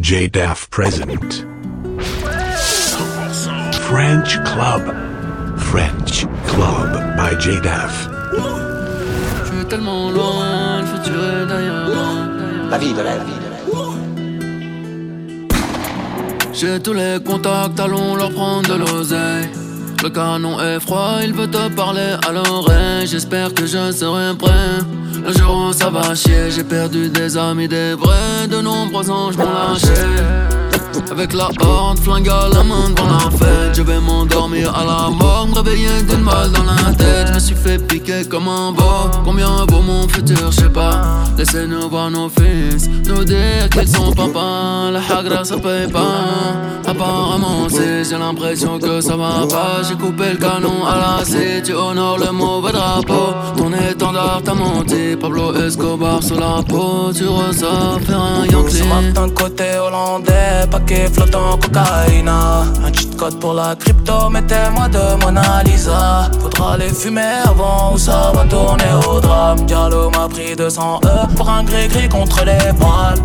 J Daff present. French Club. French Club by J Daff. Je suis tellement loin, le futur est derrière moi. La vie de la vie de J'ai tous les contacts, allons leur prendre de l'oseille. Le canon est froid, il veut te parler à l'oreille. J'espère que je serai prêt. Le jour où ça va chier, j'ai perdu des amis, des vrais. De nombreux anges m'ont lâché. Avec la horde, flingue à la main devant la fête Je vais m'endormir à la mort, me réveiller d'une balle dans la comme un Combien vaut mon futur, je sais pas. Laissez-nous voir nos fils. Nous dire qu'ils sont papa La hagra ça paye pas. Apparemment si j'ai l'impression que ça va pas. J'ai coupé le canon à la C Tu honores le mauvais drapeau. Ton étendard t'a menti. Pablo Escobar sur la peau. Tu ressors faire un Yankee. D'un côté hollandais paquet flottant cheat code pour la crypto, mettez-moi de Mona Lisa Faudra les fumer avant ou ça va tourner au drame. Diallo m'a pris 200 E pour un gris-gris contre les poils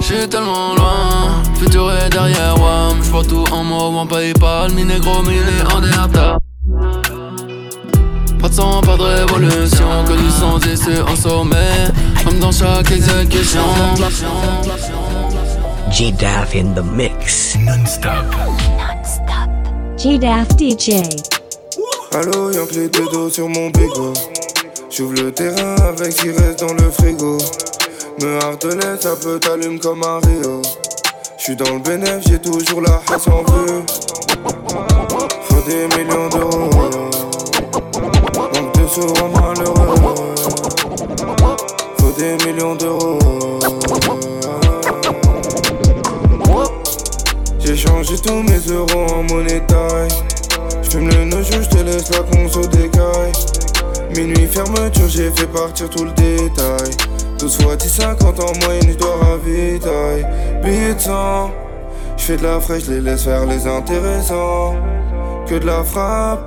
J'suis tellement loin, futur est derrière WAM. J'vois tout en mauve en Paypal, mi négro, mi en déapta Pas de sang, pas de révolution, que du sang ici en sommet. Comme dans chaque exécution. J-Daff in the mix. Non-stop. DJ. Allo, y'a que les deux dos sur mon bigot. J'ouvre le terrain avec qui reste dans le frigo. Me hardelet, ça peut t'allumer comme un Rio. J'suis dans le bénéf, j'ai toujours la hache en vue. Faut des millions d'euros. Manque de sous, malheureux. Faut des millions d'euros. Changé tous mes euros en monnaie taille. J'fume le nojo, j'te laisse la conso décaille. Minuit fermeture, j'ai fait partir tout le détail. 12 fois 10, 50 en moyenne, j'dois ravitailler. Billet de sang, j'fais de la fraîche, les laisse faire les intéressants. Que de la frappe,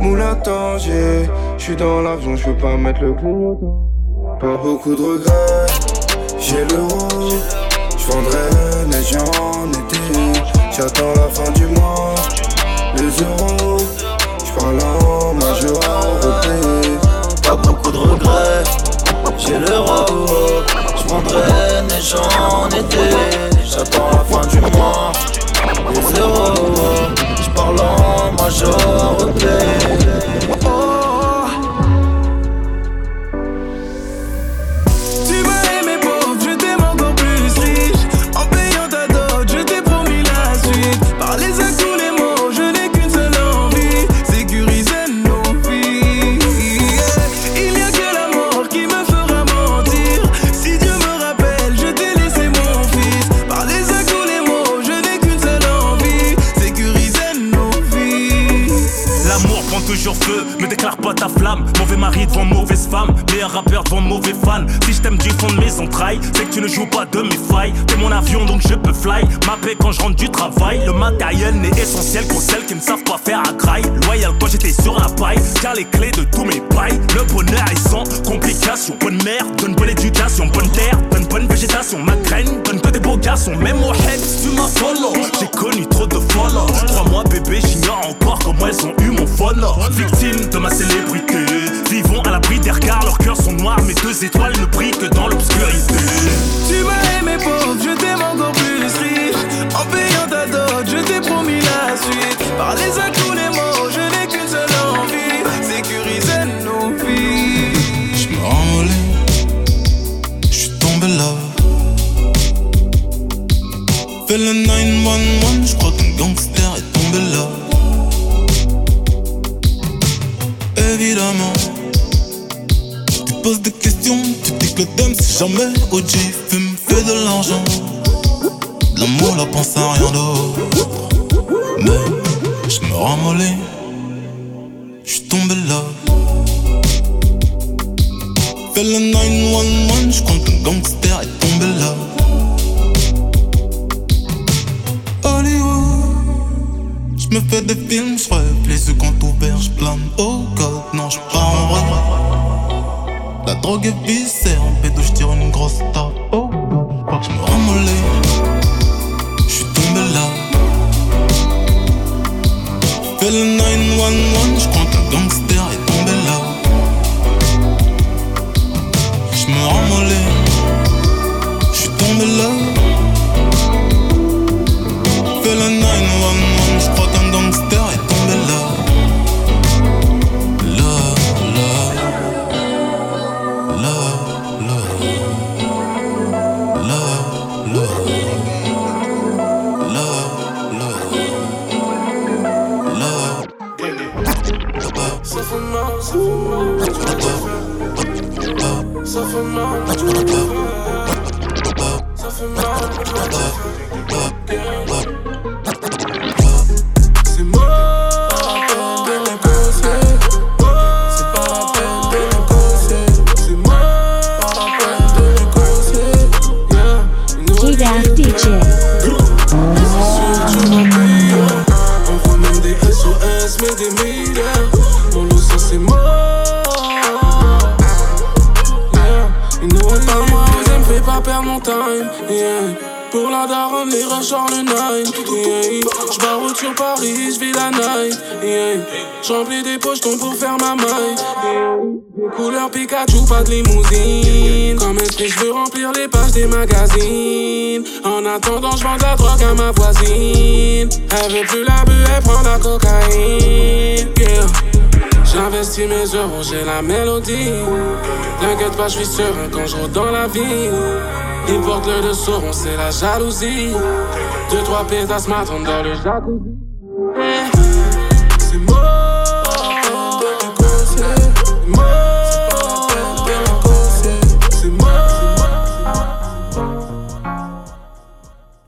moule à Tanger. J'suis dans l'argent, j'peux pas mettre le clignotant. Pas beaucoup de regrets, j'ai l'euro. J'vendrai gens en été. J'attends la fin du mois, les euros. J'parle en européen. Pas beaucoup de regrets, j'ai l'euro J'prendrai des gens en été J'attends la fin du mois Les euros J'parle en majorité meilleur rappeur devant mauvais fan. Si je t'aime du fond de mes entrailles, c'est que tu ne joues pas de mes failles. T'es mon avion donc je peux fly, ma paix quand je rentre du travail. Le matériel n'est essentiel qu'aux celles qui ne savent pas faire à graille. Loyal quand j'étais sur la paille, car les clés de tous mes bails. Le bonheur est sans complication. Bonne mère, donne bonne éducation, bonne terre, garçons, même au head, tu m'as follow. J'ai connu trop de follow. Trois mois bébé, j'ignore encore comment elles ont eu mon follow. Victime de ma célébrité, vivons à l'abri des regards. Leurs cœurs sont noirs, mes deux étoiles ne brillent que dans l'obscurité. Tu m'as aimé pauvre, je t'aime encore plus riche. En payant ta dot, je t'ai promis la suite. Parlez à tous les mots, je n'ai qu'une seule envie. Sécuriser nos vies. J'suis tombé là. Le 911, j'crois qu'un gangster est tombé là. Évidemment, tu poses des questions, tu dis que le dame c'est jamais OG, fume, fait de l'argent. L'amour, la pense à rien d'autre. Mais j'me ramollis, j'suis tombé là. Fais le 911, j'crois qu'un gangster est tombé là. Je me fais des films, je rêve, les yeux quand ouverts, je plane au oh code, non je pas en rêve. La drogue est vissée, en pédo, je tire une grosse tape. Oh, je me remolais, je suis tombé là. Fais le 911, je crois qu'un gangster est tombé là. Je me remolais, je suis tombé là. Pour la daronne, les rachants le night. Yeah. Sur Paris, j'vis la night. Yeah. J'remplis des poches pour faire ma maille. Yeah. Couleur Pikachu, pas de limousine. Comme esprit, j'veux remplir les pages des magazines? En attendant, j'vends de la drogue à ma voisine. Elle veut plus la bu, elle prend la cocaïne. Yeah. J'investis mes euros, j'ai la mélodie. T'inquiète pas, je suis serein quand je dans la vie. Ils portent le de sauron, c'est la jalousie. Deux, trois pétasses m'attendent dans le jacuzzi.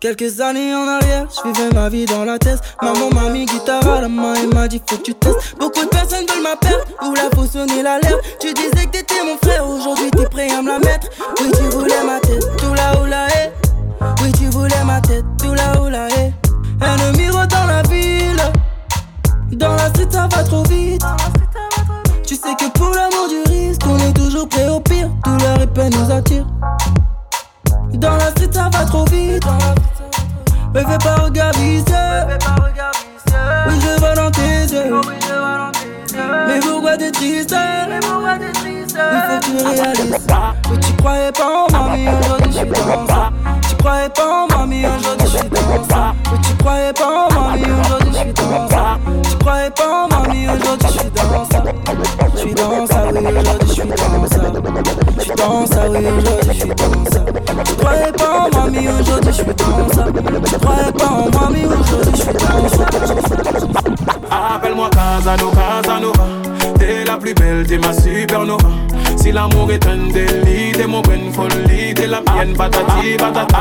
Quelques années en arrière, je vivais ma vie dans la tête. Maman m'a mis guitare à la main et m'a dit faut que tu testes. Beaucoup de personnes veulent ma perte, où la faut sonner l'alerte. Tu disais que t'étais mon frère, aujourd'hui t'es prêt à me la mettre. Oui, tu voulais ma tête, tout là où la est. Oui, tu voulais ma tête, tout là où la est. Ennemi dans la ville, dans la street ça va trop vite. Pas en mais aujourd'hui je suis dans ça. Tu croyais pas en mais aujourd'hui je suis dans ça. Tu croyais pas en mais aujourd'hui je suis dans ça. Tu croyais pas en mais aujourd'hui je suis dans ça. Je suis dans ça, oui, aujourd'hui je suis dans ça. Je suis dans ça, oui, aujourd'hui je suis dans ça. Tu croyais pas en mais aujourd'hui je suis dans ça. Tu croyais pas en mais aujourd'hui je suis dans ça. Appelle-moi Casanova, Casanova. T'es la plus belle, t'es ma supernova. Si l'amour est un délit, t'es mon bonne folie, t'es la mienne, patati patata.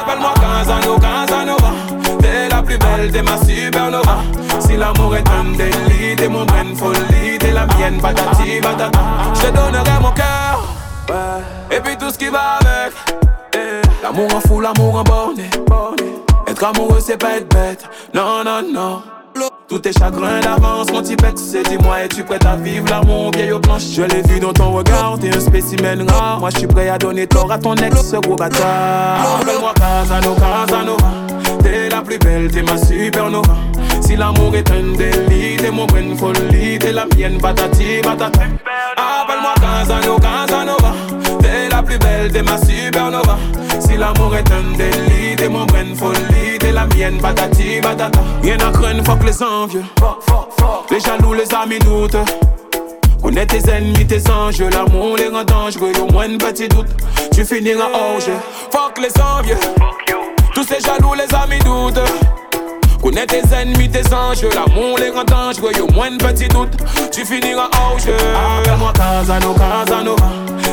Appelle-moi Casanova, Casanova. T'es la plus belle, t'es ma supernova. Si l'amour est un délit, t'es mon bonne folie, t'es la mienne, patati patata. Je te donnerai mon cœur, et puis tout ce qui va avec. Eh, L'amour en fou, l'amour en borné. Être amoureux, c'est pas être bête. Non, non, non. Tous tes chagrins d'avance, mon petit c'est dis-moi, es-tu prête à vivre l'amour vieille aux planches Je l'ai vu dans ton regard, t'es un spécimen rare. Moi, je suis prêt à donner tort à ton ex, ce gros bâtard. Appelle-moi Casanova, Casanova. T'es la plus belle, t'es ma supernova. Si l'amour est un délit, t'es mon bonne folie, t'es la mienne, patati patata. Appelle-moi Casanova, Casanova. Plus belle, t'es ma supernova. Si l'amour est un délit, t'es mon bonne folie, t'es la mienne, patati patata. Rien à craindre, fuck les envieux. Les jaloux, les amis doutent. Connais tes ennemis, tes enjeux, l'amour les rend dangereux, au moins un petit doute, tu finiras jeu. Fuck les envieux, tous ces jaloux, les amis doutent. Connais tes ennemis, tes enjeux, l'amour les rend dangereux, au moins un petit doute, tu finiras jeu. Appelle-moi Casanova, Casanova,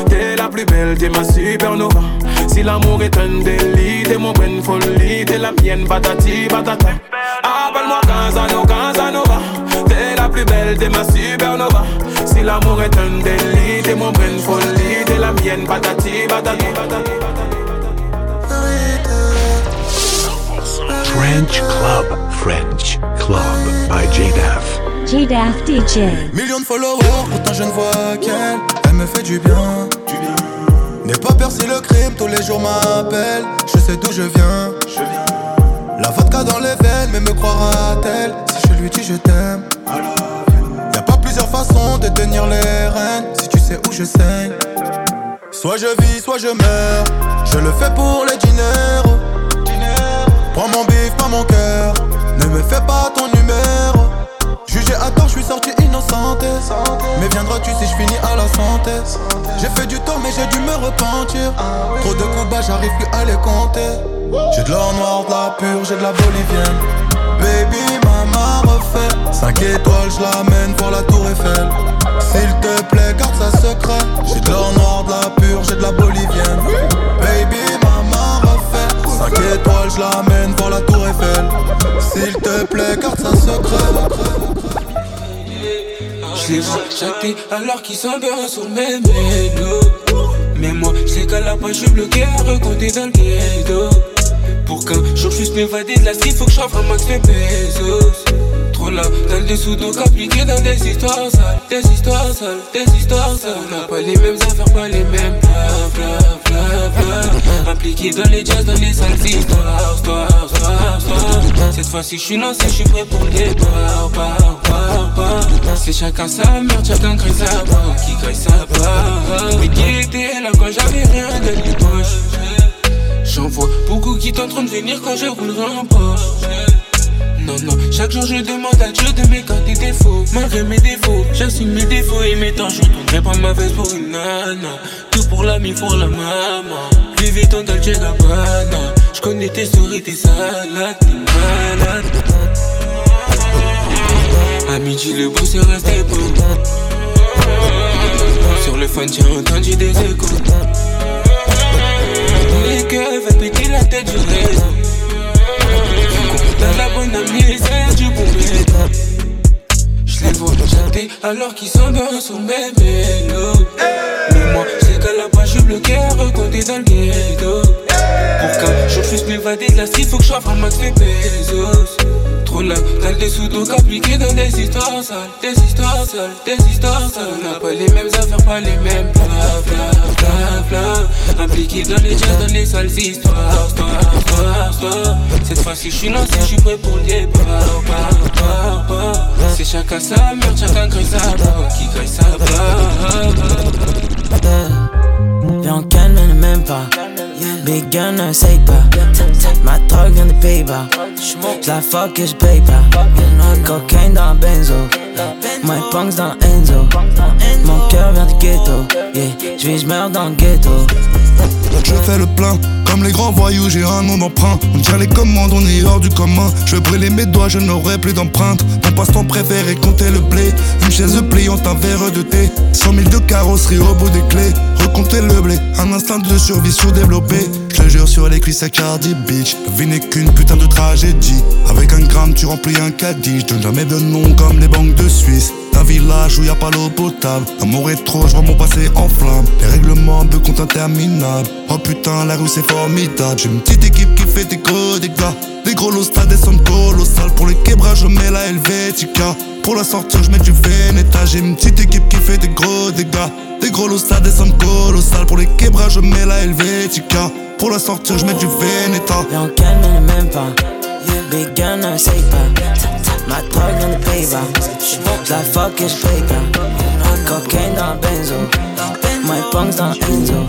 t'es la plus belle, t'es ma supernova. Si l'amour est un délit, t'es mon folie, t'es la mienne, patati patata. Appelle-moi Casanova, Casanova, t'es la plus belle, t'es ma supernova. Si l'amour est un délit, t'es mon folie, t'es la mienne, patati patati. French Club. French DJ. Millions de followers, pourtant je ne vois qu'elle. Elle me fait du bien. N'aie pas peur si le crime tous les jours m'appelle. Je sais d'où je viens. La vodka dans les veines, mais me croira-t-elle? Si je lui dis je t'aime. Y'a pas plusieurs façons de tenir les rênes si tu sais où je saigne. Soit je vis, soit je meurs. Je le fais pour les diners. Prends mon bif, pas mon cœur. Ne me fais pas ton numéro. Jugé à je suis sorti innocente. Mais viendras-tu si je finis à la santé? J'ai fait du tort, mais j'ai dû me repentir. Trop de combats, j'arrive plus à les compter. J'ai de l'or noir, de la pure, j'ai de la bolivienne. Baby, maman refait 5 étoiles, je l'amène pour la tour Eiffel S'il te plaît, garde ça secret J'ai de l'or noir, de la pure, j'ai de la bolivienne Baby, maman refait 5 étoiles, je l'amène pour la tour Eiffel S'il te plaît, garde ça secret Vois chatter alors qu'ils bien sur même vélo Mais moi, sais qu'à la page, je suis bloqué à recompter dans le ghetto pour qu'un jour je puisse m'évader de la street, faut que je un max de pesos. Trop là, dans le dessous, donc appliqué dans des histoires sales, des histoires sales, des histoires sales. On n'a pas les mêmes affaires, pas les mêmes bla. Impliqué dans les jazz, dans les sales histoires, histoires, histoires. Cette fois-ci, je suis lancé, je suis prêt pour le départ, par, par, par. C'est chacun sa merde, chacun crée sa part, qui crée sa part. Mais qui était là quand j'avais rien dans les poches? J'en vois beaucoup qui tentent de venir quand je roule en Porsche chaque jour je demande à Dieu de m'écarter des défauts Malgré mes défauts, j'assume mes défauts et mes temps Je tournerai pas ma veste pour une nana. Tout pour l'ami, pour la maman. Louis Vuitton, Dolce Gabbana Je connais tes stories, tes salades, t'es malade À midi le boss est resté beau Sur le fun j'ai entendu des échos. Les keufs va péter la tête du réseau Dans la bonne c'est du bon Je les vois chanter alors qu'ils sont dans son même vélo Mais moi, c'est qu'à la base, je bloqué à recompter dans le ghetto. Pour qu'un jour je puisse m'évader de la street, faut que je sois un max de Trop là, t'as le dessous donc appliqué dans des histoires sales. Des histoires sales, des histoires sales. On n'a pas les mêmes affaires, pas les mêmes Impliqué dans les jazz, dans les sales histoires, histoires, Cette fois-ci je suis lancé, je suis prêt pour le départ, par, par, par C'est chacun sa merde, chacun crée sa part Qui crée sa part Viens en calme, ne même pas. Big gun, ne say pas. Ma drogue vient de Pays-Bas J'la fuck et j'paye pas Cocaine dans benzo. My punks dans Enzo. Mon cœur vient du ghetto Yeah, j'vis j'meurs dans le ghetto Je fais le plein, comme les grands voyous, j'ai un nom d'emprunt. On tient les commandes, on est hors du commun. Je brûler mes doigts, je n'aurai plus d'empreinte. Mon passe-temps préféré, compter le blé. Une chaise pliante, un verre de thé. 100 000 de carrosserie au bout des clés. Recompter le blé, un instinct de survie sous-développé. Je te jure sur les cuisses à Cardi Beach. La qu'une putain de tragédie. Avec un gramme, tu remplis un caddie. Je donne jamais de nom comme les banques de Suisse. Un village où y a pas l'eau potable. Amour est trop, je mon passé en flamme. Les règlements de compte interminables. Oh putain, la rue c'est formidable. J'ai une petite équipe qui fait des gros dégâts. Des gros lots, des sommes colossales. Pour les quebrages, je mets la Helvetica. Pour la sortir, je mets du Veneta. J'ai une petite équipe qui fait des gros dégâts. Des gros lots, des sommes colossales. Pour les quebrages, je mets la Helvetica. Pour la sortir, je mets du Veneta. Ne même pas Big gun, Ma drogue vient de Pays-Bas J'la fuck et j'paye pas Cocaine dans benzo. My punks dans Enzo.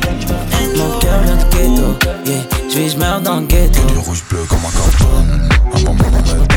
Mon cœur vient ghetto. Yeah, dans le ghetto rouge bleu moment. Et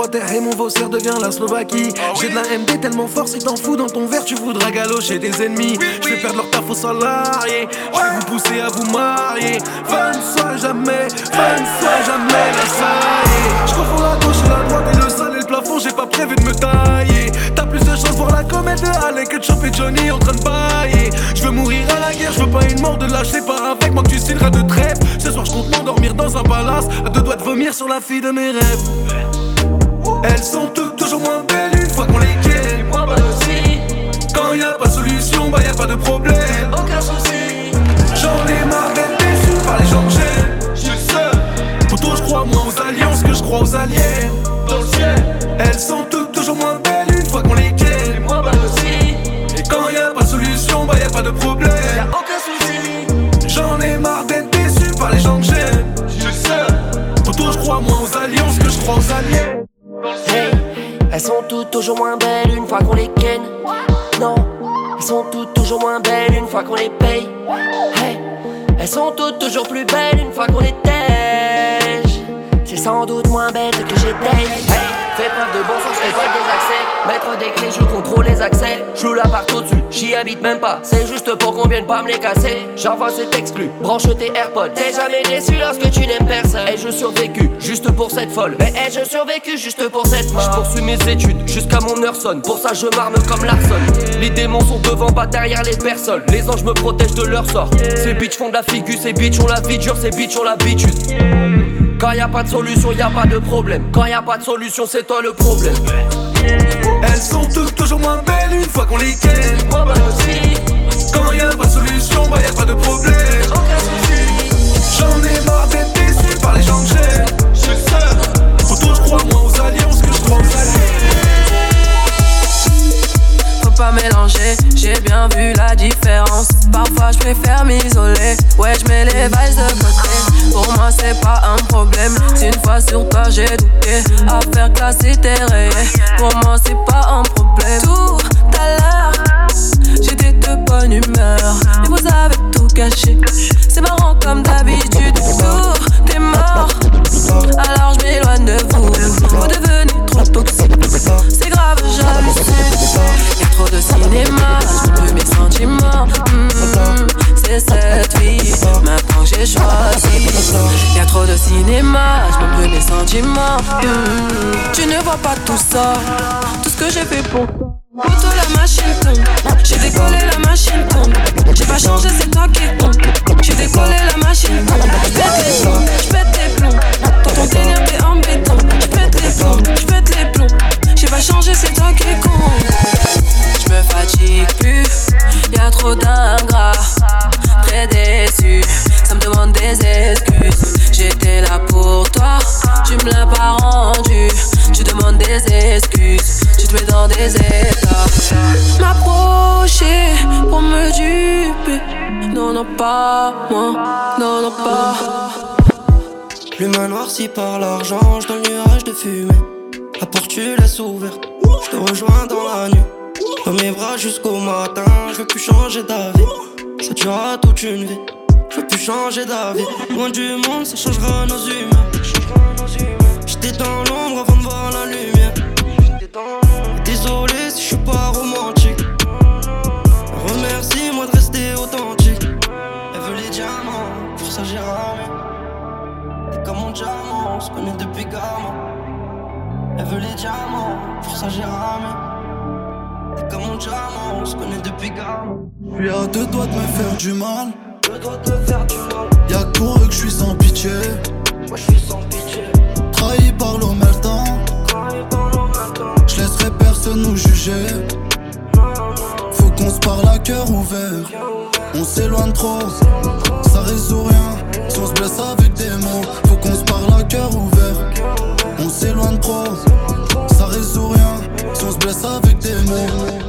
trois terres et mon vaussaire devient la Slovaquie. J'ai de la MD tellement fort, si t'en fous dans ton verre, tu voudras galocher des ennemis. Je vais perdre leur taf aux salariés, je vais vous pousser à vous marier. Ne soit jamais, ne soit jamais la saille. Je confonds la gauche et la droite et le sol et le plafond, j'ai pas prévu de me tailler. T'as plus de chance pour la comète de Halley que de choper Johnny en train de bailler. Je veux mourir à la guerre, je veux pas une mort de lâcher pas avec moi que tu signeras de trêve. Ce soir, je compte m'endormir dans un palace, à deux doigts de vomir sur la fille de mes rêves. Elles sont toutes toujours moins belles une fois qu'on les quitte. Moi, bah aussi. Quand y a pas de solution, bah y a pas de problème. Aucun souci. J'en ai marre d'être déçu par les gens que j'aime. Je suis seul. Pourtant, je crois moins aux alliances que je crois aux alliés. Dans le ciel. Elles sont toutes toujours moins belles une fois qu'on les quitte. Moi, bah aussi. Et quand y a pas de solution, bah y a pas de problème. Y'a aucun souci. J'en ai marre d'être déçu par les gens que j'aime. Je suis seul. Pourtant, je crois moins aux alliances que je crois aux alliés. Hey, elles sont toutes toujours moins belles une fois qu'on les ken. Non, elles sont toutes toujours moins belles une fois qu'on les paye. Hey, elles sont toutes toujours plus belles une fois qu'on les tège. C'est sans doute moins belle que j'étais. Fais preuve de bon sens, pas des accès. Mettre des clés, je contrôle les accès. Je la partout dessus, j'y habite même pas. C'est juste pour qu'on vienne pas me les casser. J'envoie cet exclu, branche tes AirPods. T'es jamais déçu lorsque tu n'aimes personne. Et je survécu juste pour cette folle. Mais ai-je survécu juste pour cette mort? Je poursuis mes études jusqu'à mon heure sonne. Pour ça, je m'arme comme Larson. Les démons sont devant, pas derrière les personnes. Les anges me protègent de leur sort. Ces bitches font de la figure, ces bitches ont la vie dure, ces bitches ont l'habitude. Quand y a pas de solution, y a pas de problème. Quand y a pas de solution, c'est toi le problème. Elles sont toutes toujours moins belles une fois qu'on les quitte. Moi, bah aussi. Quand y a pas de solution, bah y a pas de problème. J'en ai marre d'être déçu par les gens que j'aime. Je suis seul. Pourtant, je crois moins aux alliances que je crois aux alliés. Faut pas mélanger, j'ai bien vu la différence. Parfois je préfère m'isoler, ouais je mets les vibes de côté. J'ai douté, à faire classer tes rayés. Pour moi c'est pas tout ça, tout ce que j'ai fait pour. Auto la machine tombe, j'ai décollé la machine tombe. J'ai pas changé, c'est toi qui tombe. J'ai décollé la machine tombe. J'pète les plombs, j'pète les plombs. Dans ton délire t'es en béton. J'pète les plombs, j'pète les plombs. J'ai pas changé, c'est toi qui con. J'me fatigue plus, y'a trop d'ingrats. M'approcher pour me duper. Non, non, pas moi, non, non, pas. L'humain noirci par l'argent, je dans le nuage de fumée. La porte tu laisses ouverte, je te rejoins dans la nuit. Dans mes bras jusqu'au matin, je veux plus changer d'avis. Ça durera toute une vie, je veux plus changer d'avis. Loin du monde, ça changera nos humains. J'étais dans l'ombre avant de voir la lumière. Désolé si je suis pas romantique. Remercie-moi de rester authentique. Elle veut les diamants, pour ça j'ai ramé. T'es comme mon diamant, on se connaît depuis gamin. Elle veut les diamants, pour ça j'ai ramé. T'es comme mon diamant, on se connaît depuis gamin. Je suis à deux doigts de me faire du mal. Deux doigts de me faire du mal. Y'a que pour eux que je suis sans pitié. Moi je suis sans pitié. Trahi par l'omertan. personne nous juger, Faut qu'on se parle à cœur ouvert. On s'éloigne trop, ça résout rien. Si on se blesse avec des mots, faut qu'on se parle à cœur ouvert. On s'éloigne trop, ça résout rien. Si on se blesse avec des mots.